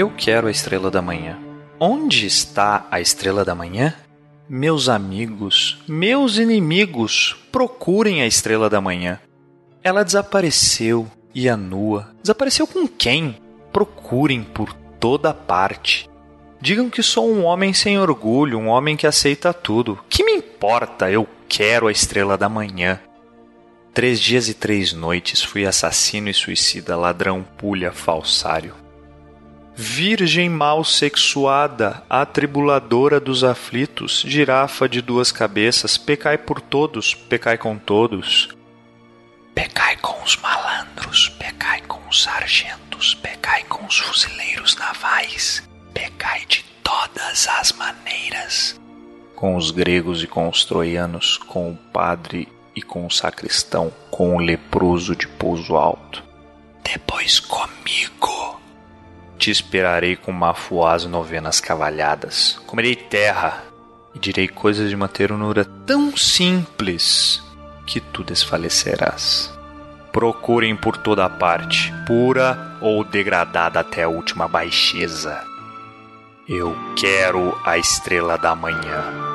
Eu quero a estrela da manhã. Onde está a estrela da manhã? Meus amigos, meus inimigos, procurem a estrela da manhã. Ela desapareceu e a nua. Desapareceu com quem? Procurem por toda parte. Digam que sou um homem sem orgulho, um homem que aceita tudo. Que me importa? Eu quero a estrela da manhã. Três dias e três noites fui assassino e suicida, ladrão, pulha, falsário. Virgem mal sexuada, atribuladora dos aflitos, girafa de duas cabeças, pecai por todos, pecai com todos. Pecai com os malandros, pecai com os sargentos, pecai com os fuzileiros navais, pecai de todas as maneiras. Com os gregos e com os troianos, com o padre e com o sacristão, com o leproso de pouso alto. Depois comigo. Te esperarei com mafuás novenas cavalhadas. Comerei terra e direi coisas de uma ternura tão simples que tu desfalecerás. Procurem por toda parte, pura ou degradada até a última baixeza. Eu quero a estrela da manhã.